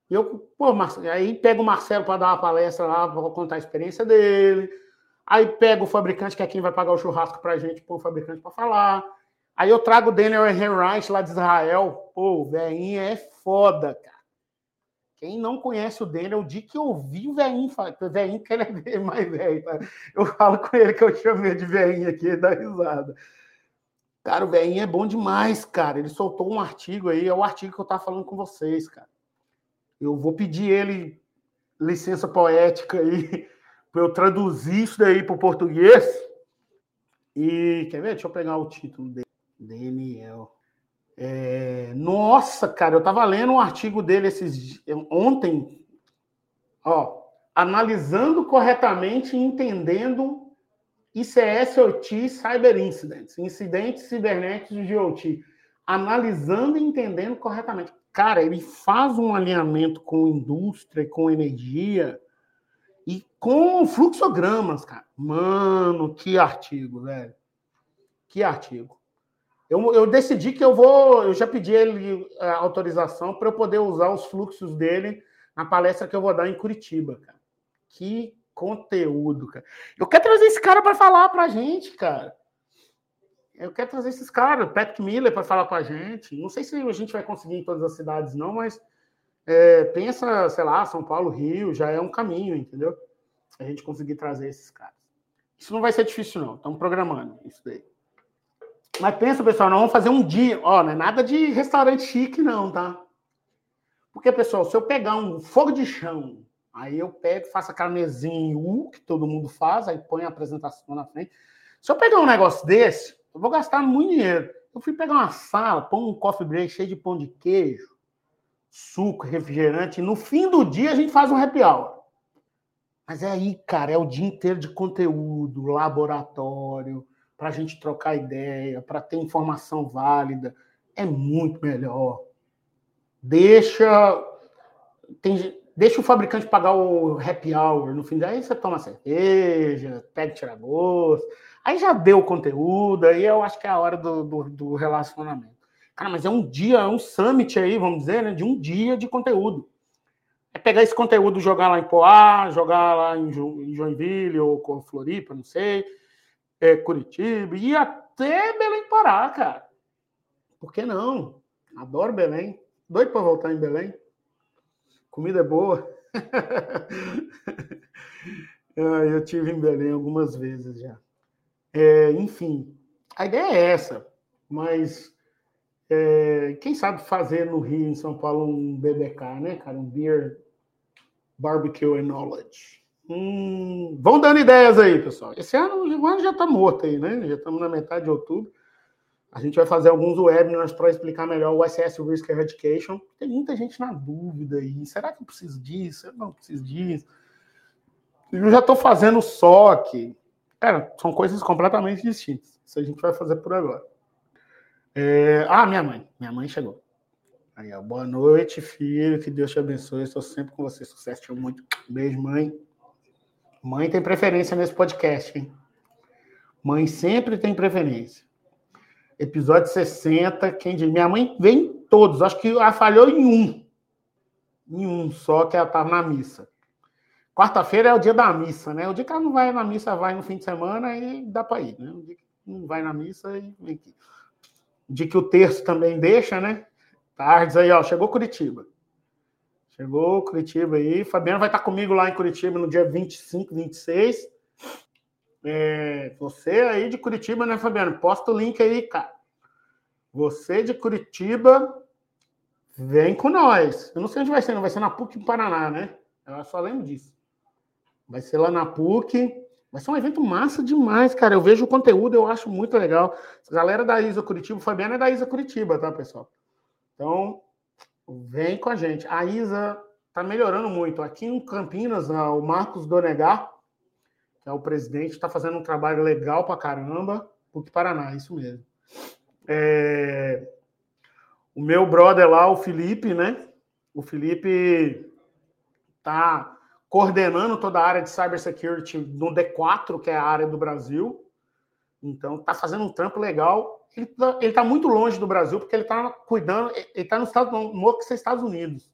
Eu, pô, aí pega o Marcelo para dar uma palestra lá, para contar a experiência dele Aí pega o fabricante, que é quem vai pagar o churrasco pra gente, põe o fabricante para falar. Aí eu trago o Daniel Henreich lá de Israel. Pô, o velhinho é foda, cara. Quem não conhece o Daniel, o dia que eu vi o velhinho, o velhinho que ele é mais velho, tá? Eu falo com ele que eu chamei de velhinho aqui, dá risada. Cara, o velhinho é bom demais, cara. Ele soltou um artigo aí, é o artigo que eu tava falando com vocês, cara. Eu vou pedir ele licença poética aí (laughs) para eu traduzir isso daí para o português. E quer ver? Deixa eu pegar o título dele. Daniel. É, nossa, cara, eu estava lendo um artigo dele esses ontem. Ó, analisando corretamente e entendendo ICS, OT, Cyber Incidents, incidentes cibernéticos de OT, analisando e entendendo corretamente. Cara, ele faz um alinhamento com indústria, com energia e com fluxogramas, cara. Mano, que artigo, velho. Que artigo. Eu, eu decidi que eu vou. Eu já pedi ele a é, autorização para eu poder usar os fluxos dele na palestra que eu vou dar em Curitiba, cara. Que conteúdo, cara. Eu quero trazer esse cara para falar para a gente, cara. Eu quero trazer esses caras, Patrick Miller, para falar com a gente. Não sei se a gente vai conseguir em todas as cidades, não, mas é, pensa, sei lá, São Paulo, Rio, já é um caminho, entendeu? A gente conseguir trazer esses caras. Isso não vai ser difícil, não. Estamos programando isso daí. Mas pensa, pessoal, nós vamos fazer um dia. Ó, não é nada de restaurante chique, não, tá? Porque, pessoal, se eu pegar um fogo de chão, aí eu pego, faço mesinha em U, que todo mundo faz, aí põe a apresentação na frente. Se eu pegar um negócio desse, eu vou gastar muito dinheiro. Eu fui pegar uma sala, pôr um coffee break cheio de pão de queijo, suco, refrigerante, e no fim do dia a gente faz um happy hour. Mas é aí, cara, é o dia inteiro de conteúdo, laboratório, para a gente trocar ideia, para ter informação válida, é muito melhor. Deixa, tem, deixa o fabricante pagar o happy hour no fim daí você toma cerveja, pega tirar gosto. Aí já deu o conteúdo, aí eu acho que é a hora do, do, do, relacionamento. Cara, mas é um dia, é um summit aí, vamos dizer, né, de um dia de conteúdo. É pegar esse conteúdo, jogar lá em Poá, jogar lá em Joinville ou com Floripa, não sei, é, Curitiba e até Belém Pará, cara. Por que não? Adoro Belém. Doido para voltar em Belém. Comida é boa. (laughs) Ah, eu tive em Belém algumas vezes já. É, enfim, a ideia é essa, mas é, quem sabe fazer no Rio, em São Paulo, um BBK, né, cara? Um Beer Barbecue and Knowledge. Hum, vão dando ideias aí, pessoal. Esse ano o ano já está morto aí, né? Já estamos na metade de outubro. A gente vai fazer alguns webinars para explicar melhor o SS Risk Eradication. Tem muita gente na dúvida aí. Será que eu preciso disso? Eu não preciso disso. Eu já estou fazendo SOC. Cara, são coisas completamente distintas. Isso a gente vai fazer por agora. É... Ah, minha mãe. Minha mãe chegou. Aí, ó. Boa noite, filho. Que Deus te abençoe. Estou sempre com você. Sucesso. Te amo muito. Beijo, mãe. Mãe tem preferência nesse podcast, hein? Mãe sempre tem preferência. Episódio 60, quem diz? Minha mãe vem em todos, acho que ela falhou em um. Em um só, que ela estava na missa. Quarta-feira é o dia da missa, né? O dia que ela não vai na missa, vai no fim de semana e dá para ir, né? O dia que não vai na missa e vem aqui. O dia que o terço também deixa, né? Tardes aí, ó, chegou Curitiba. Chegou Curitiba aí. Fabiano vai estar comigo lá em Curitiba no dia 25, 26. É, você aí de Curitiba, né, Fabiano? Posta o link aí, cara. Você de Curitiba, vem com nós. Eu não sei onde vai ser, não vai ser na PUC em Paraná, né? Eu só lembro disso. Vai ser lá na PUC. Vai ser um evento massa demais, cara. Eu vejo o conteúdo, eu acho muito legal. Galera da Isa Curitiba, o Fabiano é da Isa Curitiba, tá, pessoal? Então, Vem com a gente. A Isa está melhorando muito. Aqui em Campinas, né, o Marcos Donegar, que é o presidente, está fazendo um trabalho legal para caramba. PUC Paraná, isso mesmo. É... O meu brother lá, o Felipe, né? O Felipe está coordenando toda a área de cybersecurity no D4, que é a área do Brasil. Então, está fazendo um trampo legal ele está tá muito longe do Brasil, porque ele está cuidando, ele está no estado no que Estados Unidos.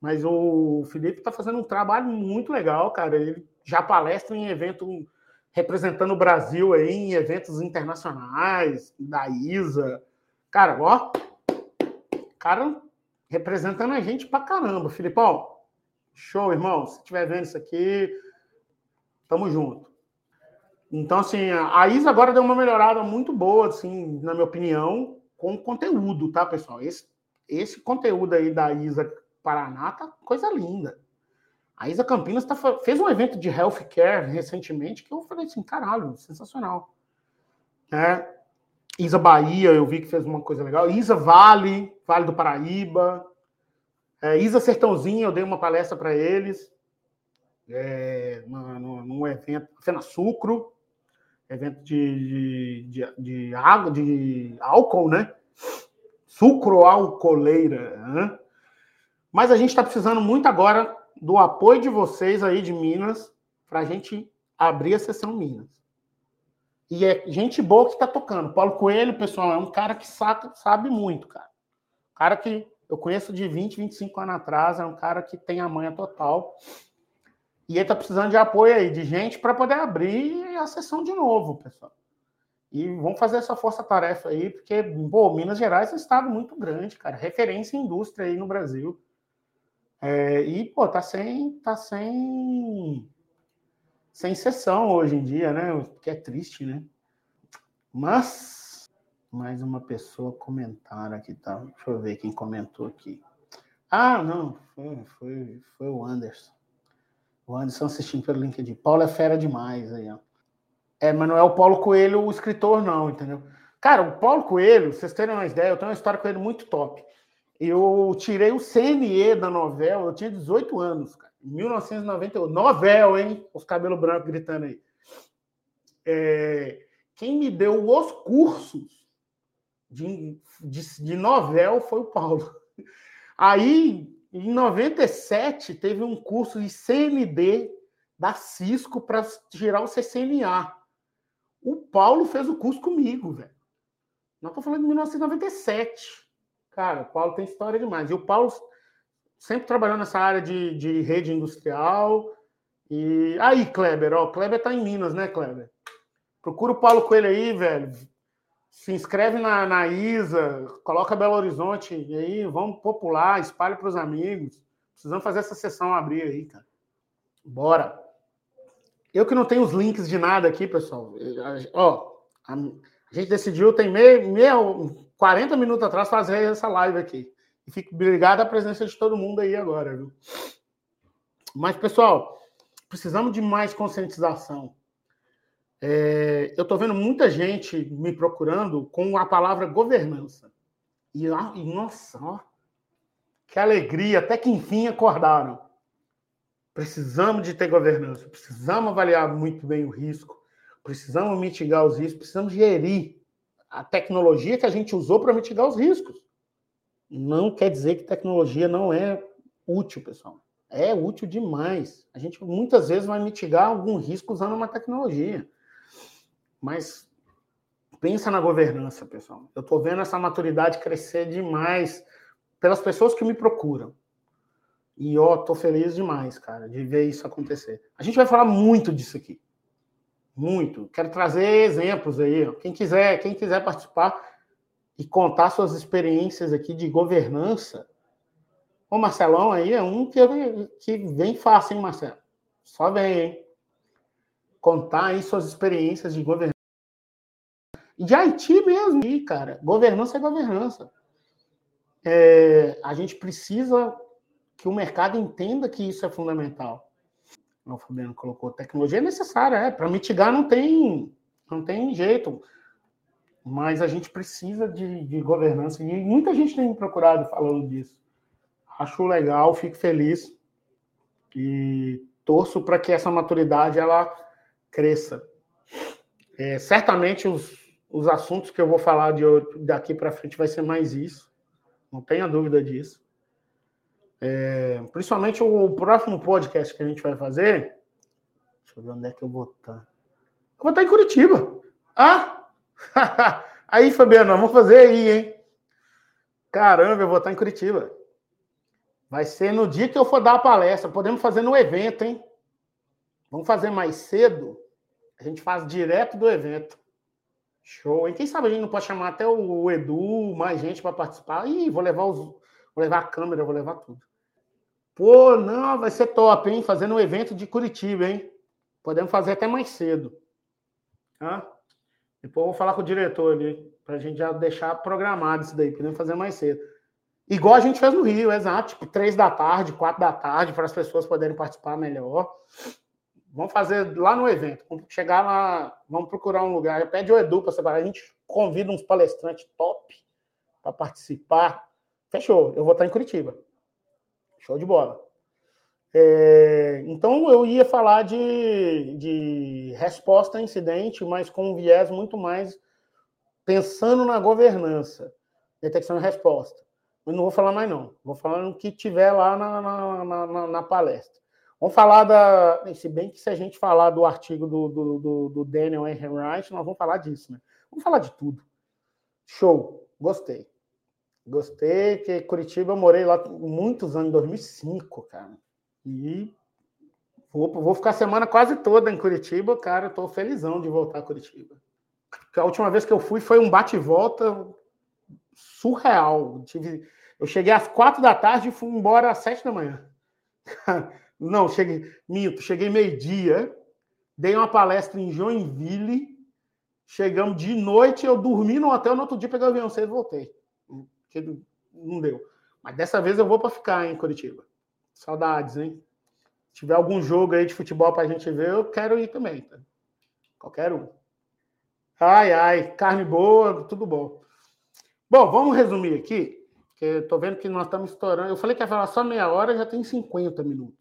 Mas o Felipe está fazendo um trabalho muito legal, cara. Ele já palestra em evento representando o Brasil aí, em eventos internacionais, da ISA. Cara, ó, cara representando a gente pra caramba. Filipão, show, irmão. Se estiver vendo isso aqui, tamo junto. Então, assim, a Isa agora deu uma melhorada muito boa, assim, na minha opinião, com conteúdo, tá, pessoal? Esse, esse conteúdo aí da Isa Paraná tá coisa linda. A Isa Campinas tá, fez um evento de healthcare recentemente que eu falei assim, caralho, sensacional. É, Isa Bahia, eu vi que fez uma coisa legal. Isa Vale, Vale do Paraíba. É, Isa Sertãozinho, eu dei uma palestra para eles. é, num evento, Fena Sucro, evento de, de, de, água, de álcool, né? Sucro alcooleira. Né? Mas a gente está precisando muito agora do apoio de vocês aí de Minas para a gente abrir a sessão Minas. E é gente boa que está tocando. Paulo Coelho, pessoal, é um cara que saca, sabe muito, cara. Cara que eu conheço de 20, 25 anos atrás, é um cara que tem a manha total. E ele está precisando de apoio aí, de gente para poder abrir a sessão de novo, pessoal. E vamos fazer essa força-tarefa aí, porque, pô, Minas Gerais é um estado muito grande, cara. Referência em indústria aí no Brasil. É, e, pô, tá sem, tá sem, sem sessão hoje em dia, né? Que é triste, né? Mas, mais uma pessoa comentar aqui, tá? Deixa eu ver quem comentou aqui. Ah, não, foi, foi, foi o Anderson. O Anderson assistindo pelo LinkedIn. Paulo é fera demais aí, ó. É, mas não é o Paulo Coelho o escritor, não, entendeu? Cara, o Paulo Coelho, vocês terem uma ideia, eu tenho uma história com ele muito top. Eu tirei o CNE da novela, eu tinha 18 anos, cara. Em 1998. Novela, hein? Os cabelos brancos gritando aí. É, quem me deu os cursos de, de, de novela foi o Paulo. Aí, em 97, teve um curso de CND da Cisco para tirar o CCNA. O Paulo fez o curso comigo, velho. Nós estamos falando de 1997. Cara, o Paulo tem história demais. E o Paulo sempre trabalhou nessa área de, de rede industrial. E aí, Kleber, ó, Kleber tá em Minas, né, Kleber? Procura o Paulo Coelho aí, velho. Se inscreve na, na ISA, coloca Belo Horizonte e aí, vamos popular, espalhe para os amigos. Precisamos fazer essa sessão abrir aí, cara. Bora. Eu que não tenho os links de nada aqui, pessoal. Ó, a gente decidiu, tem meia, meia 40 minutos atrás fazer essa live aqui. E fico obrigado a presença de todo mundo aí agora, viu? Mas, pessoal, precisamos de mais conscientização. É, eu estou vendo muita gente me procurando com a palavra governança. E, e nossa, ó, que alegria, até que enfim acordaram. Precisamos de ter governança, precisamos avaliar muito bem o risco, precisamos mitigar os riscos, precisamos gerir a tecnologia que a gente usou para mitigar os riscos. Não quer dizer que tecnologia não é útil, pessoal. É útil demais. A gente muitas vezes vai mitigar algum risco usando uma tecnologia. Mas pensa na governança, pessoal. Eu estou vendo essa maturidade crescer demais pelas pessoas que me procuram. E ó, tô feliz demais, cara, de ver isso acontecer. A gente vai falar muito disso aqui. Muito. Quero trazer exemplos aí. Quem quiser, quem quiser participar e contar suas experiências aqui de governança. O Marcelão aí é um que, que vem fácil, hein, Marcelo? Só vem, hein? Contar aí suas experiências de governança. De Haiti mesmo, aí, cara. Governança é governança. É, a gente precisa que o mercado entenda que isso é fundamental o Fabiano colocou, tecnologia é necessária, é, para mitigar não tem, não tem jeito. Mas a gente precisa de, de governança e muita gente tem me procurado falando disso. Acho legal, fico feliz e torço para que essa maturidade ela cresça. É, certamente os, os assuntos que eu vou falar de, daqui para frente vai ser mais isso, não tenha dúvida disso. É, principalmente o próximo podcast que a gente vai fazer. Deixa eu ver onde é que eu vou estar. Eu vou estar em Curitiba. Ah! (laughs) aí, Fabiano, vamos fazer aí, hein? Caramba, eu vou estar em Curitiba. Vai ser no dia que eu for dar a palestra. Podemos fazer no evento, hein? Vamos fazer mais cedo. A gente faz direto do evento. Show, hein? Quem sabe a gente não pode chamar até o Edu, mais gente para participar. Ih, vou levar os, vou levar a câmera, vou levar tudo. Pô, não, vai ser top, hein? Fazendo um evento de Curitiba, hein? Podemos fazer até mais cedo. Hã? Depois eu vou falar com o diretor ali, para a gente já deixar programado isso daí, podemos fazer mais cedo. Igual a gente fez no Rio, exato, tipo, três da tarde, quatro da tarde, para as pessoas poderem participar melhor. Vamos fazer lá no evento. Vamos chegar lá, vamos procurar um lugar. Pede o Edu para separar. A gente convida uns palestrantes top para participar. Fechou. Eu vou estar em Curitiba. Show de bola. É, então eu ia falar de, de resposta a incidente, mas com um viés muito mais pensando na governança, detecção e resposta. Eu não vou falar mais não, vou falar no que tiver lá na, na, na, na palestra. Vamos falar da. Se bem que se a gente falar do artigo do, do, do, do Daniel Ehrenreich, nós vamos falar disso, né? Vamos falar de tudo. Show, gostei. Gostei, que Curitiba eu morei lá muitos anos, em 2005, cara. E vou, vou ficar a semana quase toda em Curitiba, cara. Estou felizão de voltar a Curitiba. A última vez que eu fui foi um bate-volta surreal. Tive, eu cheguei às quatro da tarde e fui embora às sete da manhã. (laughs) Não, cheguei, minto, cheguei meio-dia, dei uma palestra em Joinville, chegamos de noite, eu dormi no hotel, no outro dia peguei o avião cedo e voltei. Não deu. Mas dessa vez eu vou para ficar em Curitiba. Saudades, hein? Se tiver algum jogo aí de futebol para a gente ver, eu quero ir também. Tá? Qualquer um. Ai, ai, carne boa, tudo bom. Bom, vamos resumir aqui, que eu tô vendo que nós estamos estourando. Eu falei que ia falar só meia hora, já tem 50 minutos.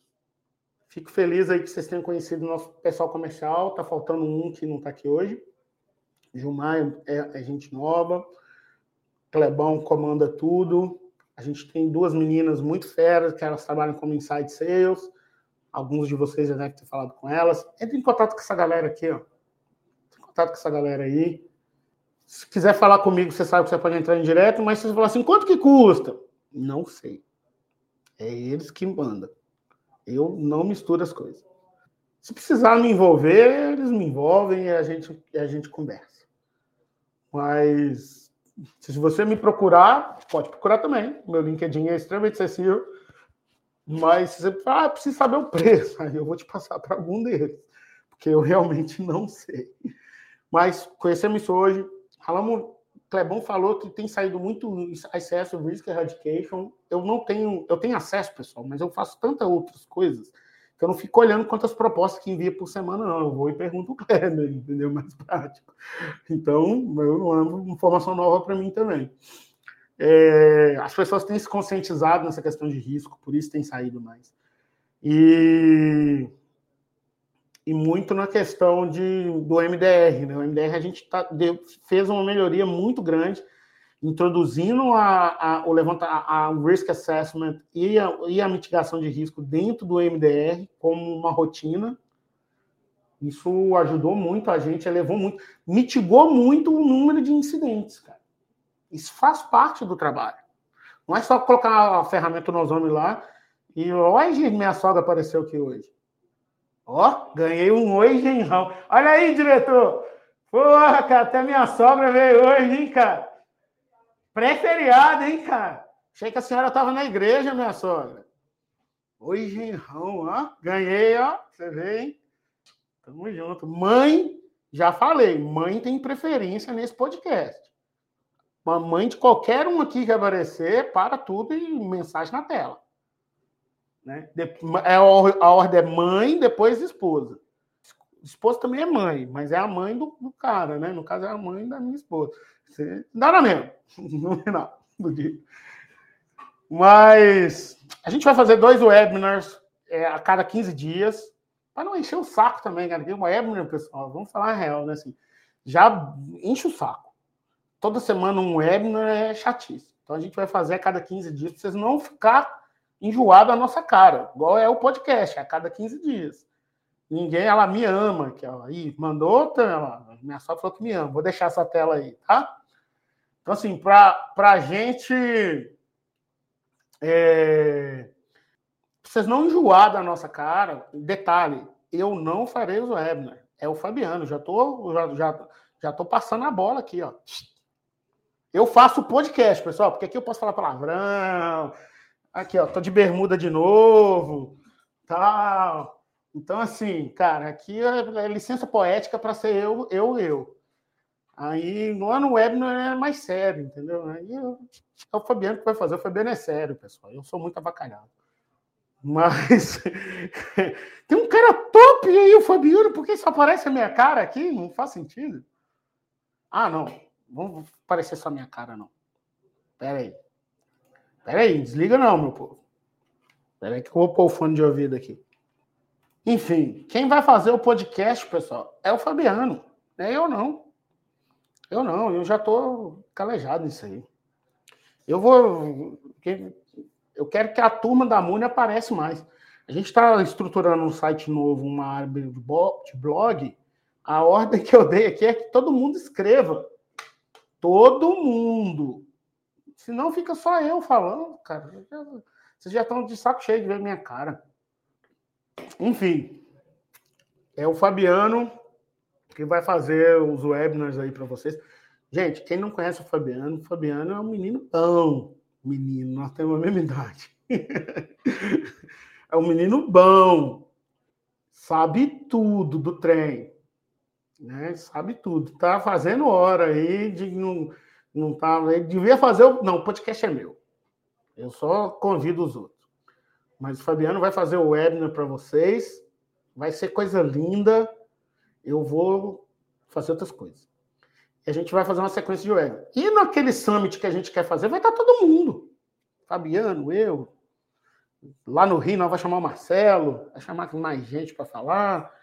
Fico feliz aí que vocês tenham conhecido o nosso pessoal comercial. Tá faltando um que não está aqui hoje. Gilmar é, é gente nova. Clebão comanda tudo. A gente tem duas meninas muito feras que elas trabalham como inside sales. Alguns de vocês já devem ter falado com elas. Entre em contato com essa galera aqui, ó. Entre em contato com essa galera aí. Se quiser falar comigo, você sabe que você pode entrar em direto, mas se você falar assim, quanto que custa? Não sei. É eles que mandam. Eu não misturo as coisas. Se precisar me envolver, eles me envolvem e a gente, e a gente conversa. Mas se você me procurar, pode procurar também. Meu LinkedIn é extremamente acessível. Mas se você ah, preciso saber o preço, (laughs) aí eu vou te passar para algum deles, porque eu realmente não sei. Mas conhecemos hoje. Falamos, Clebão falou que tem saído muito acesso Risk Eradication. Eu não tenho, eu tenho acesso, pessoal, mas eu faço tantas outras coisas que eu não fico olhando quantas propostas que envia por semana, não. Eu vou e pergunto o Kleber, (laughs) entendeu? Mais prático. Então, eu amo informação nova para mim também. É, as pessoas têm se conscientizado nessa questão de risco, por isso tem saído mais. E, e muito na questão de, do MDR. Né? O MDR a gente tá, deu, fez uma melhoria muito grande introduzindo a, a, o levanta, a, a risk assessment e a, e a mitigação de risco dentro do MDR como uma rotina. Isso ajudou muito a gente, elevou muito, mitigou muito o número de incidentes, cara. Isso faz parte do trabalho. Não é só colocar a ferramenta no ozônio lá e hoje minha sogra apareceu aqui hoje. Ó, ganhei um oi genrão. Olha aí, diretor. Porra, cara, até minha sogra veio hoje, hein, cara. Pré-feriado, hein, cara? Achei que a senhora estava na igreja, minha sogra. Oi, genrão, ó. Ganhei, ó. Você vê, hein? Tamo junto. Mãe, já falei, mãe tem preferência nesse podcast. Uma mãe de qualquer um aqui que aparecer, para tudo e mensagem na tela. Né? É a ordem é mãe, depois esposa. Esposa também é mãe, mas é a mãe do, do cara, né? No caso, é a mãe da minha esposa. Você dá mesmo, no final do dia. Mas a gente vai fazer dois webinars é, a cada 15 dias, para não encher o saco também, cara. Tem um webinar, pessoal, vamos falar a real, né? Assim, já enche o saco. Toda semana um webinar é chatice. Então a gente vai fazer a cada 15 dias, para vocês não ficar enjoado a nossa cara, igual é o podcast, a cada 15 dias. Ninguém, ela me ama, que ela aí mandou, ela, minha sogra falou que me ama. Vou deixar essa tela aí, tá? Então, assim, para a gente. É, vocês não enjoar da nossa cara, detalhe, eu não farei os webinars. É o Fabiano, já tô, já, já, já tô passando a bola aqui, ó. Eu faço podcast, pessoal, porque aqui eu posso falar palavrão. Aqui, ó, tô de bermuda de novo, tal. Então, assim, cara, aqui é, é licença poética para ser eu, eu, eu. Aí lá no web não é mais sério, entendeu? Aí eu, é o Fabiano que vai fazer. O Fabiano é sério, pessoal. Eu sou muito avacalhado. Mas (laughs) tem um cara top aí, o Fabiano, por que só aparece a minha cara aqui? Não faz sentido. Ah, não. Vamos aparecer só a minha cara, não. Pera aí. Pera aí, desliga não, meu povo. Peraí que eu vou pôr o fone de ouvido aqui. Enfim, quem vai fazer o podcast, pessoal, é o Fabiano. É eu não. Eu não, eu já estou calejado nisso aí. Eu vou. Eu quero que a turma da Muni apareça mais. A gente está estruturando um site novo, uma área de blog. A ordem que eu dei aqui é que todo mundo escreva. Todo mundo. Senão fica só eu falando, cara. Vocês já estão de saco cheio de ver minha cara. Enfim, é o Fabiano que vai fazer os webinars aí para vocês. Gente, quem não conhece o Fabiano, o Fabiano é um menino bom. Menino, nós temos a mesma idade. (laughs) é um menino bom. Sabe tudo do trem. Né? Sabe tudo. Tá fazendo hora aí de não, não tá. Ele devia fazer o. Não, o podcast é meu. Eu só convido os outros. Mas o Fabiano vai fazer o webinar para vocês. Vai ser coisa linda. Eu vou fazer outras coisas. E a gente vai fazer uma sequência de web. E naquele summit que a gente quer fazer, vai estar todo mundo. Fabiano, eu. Lá no Rio, nós vamos chamar o Marcelo, vai chamar mais gente para falar.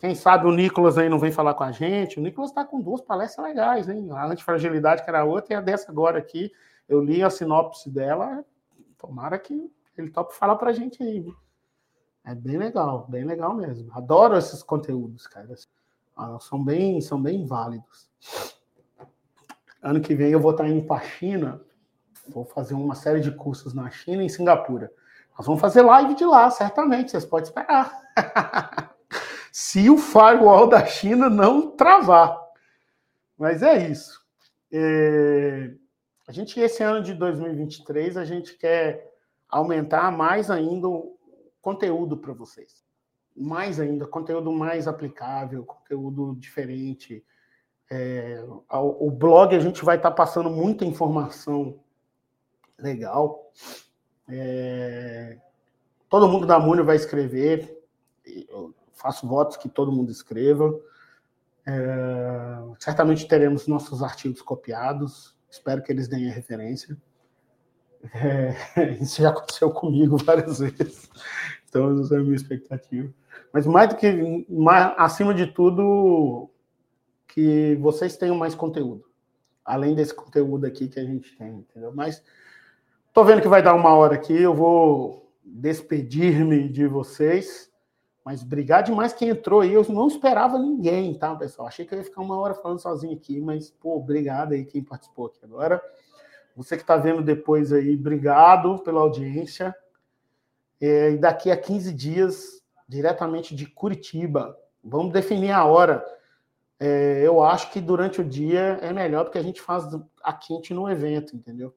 Quem sabe o Nicolas aí não vem falar com a gente. O Nicolas está com duas palestras legais, hein? A antifragilidade, que era outra, e a dessa agora aqui. Eu li a sinopse dela. Tomara que ele tope falar para a gente aí. É bem legal, bem legal mesmo. Adoro esses conteúdos, cara. Ah, são bem, são bem válidos. Ano que vem eu vou estar indo para a China, vou fazer uma série de cursos na China e em Singapura. Nós vamos fazer live de lá, certamente, vocês podem esperar. (laughs) Se o firewall da China não travar. Mas é isso. É... A gente, esse ano de 2023, a gente quer aumentar mais ainda o conteúdo para vocês mais ainda, conteúdo mais aplicável, conteúdo diferente. É, o blog a gente vai estar tá passando muita informação legal. É, todo mundo da Múnia vai escrever. Faço votos que todo mundo escreva. É, certamente teremos nossos artigos copiados. Espero que eles deem a referência. É, (laughs) isso já aconteceu comigo várias vezes. Então, essa é a minha expectativa. Mas mais do que, mais, acima de tudo, que vocês tenham mais conteúdo. Além desse conteúdo aqui que a gente tem, entendeu? Mas tô vendo que vai dar uma hora aqui, eu vou despedir-me de vocês. Mas obrigado demais quem entrou aí. Eu não esperava ninguém, tá, pessoal? Achei que eu ia ficar uma hora falando sozinho aqui, mas, pô, obrigado aí quem participou aqui agora. Você que está vendo depois aí, obrigado pela audiência. É, e daqui a 15 dias diretamente de Curitiba. Vamos definir a hora. É, eu acho que durante o dia é melhor porque a gente faz a quente no evento, entendeu?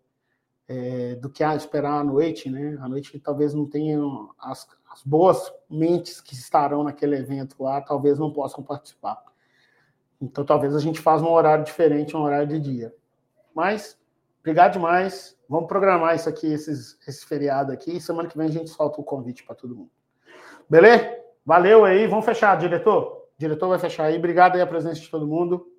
É, do que a esperar à noite, né? À noite talvez não tenham as, as boas mentes que estarão naquele evento lá, talvez não possam participar. Então talvez a gente faça um horário diferente, um horário de dia. Mas obrigado demais. Vamos programar isso aqui, esses, esse feriado aqui. Semana que vem a gente solta o convite para todo mundo. Beleza? Valeu aí. Vamos fechar, diretor. Diretor vai fechar aí. Obrigado aí a presença de todo mundo.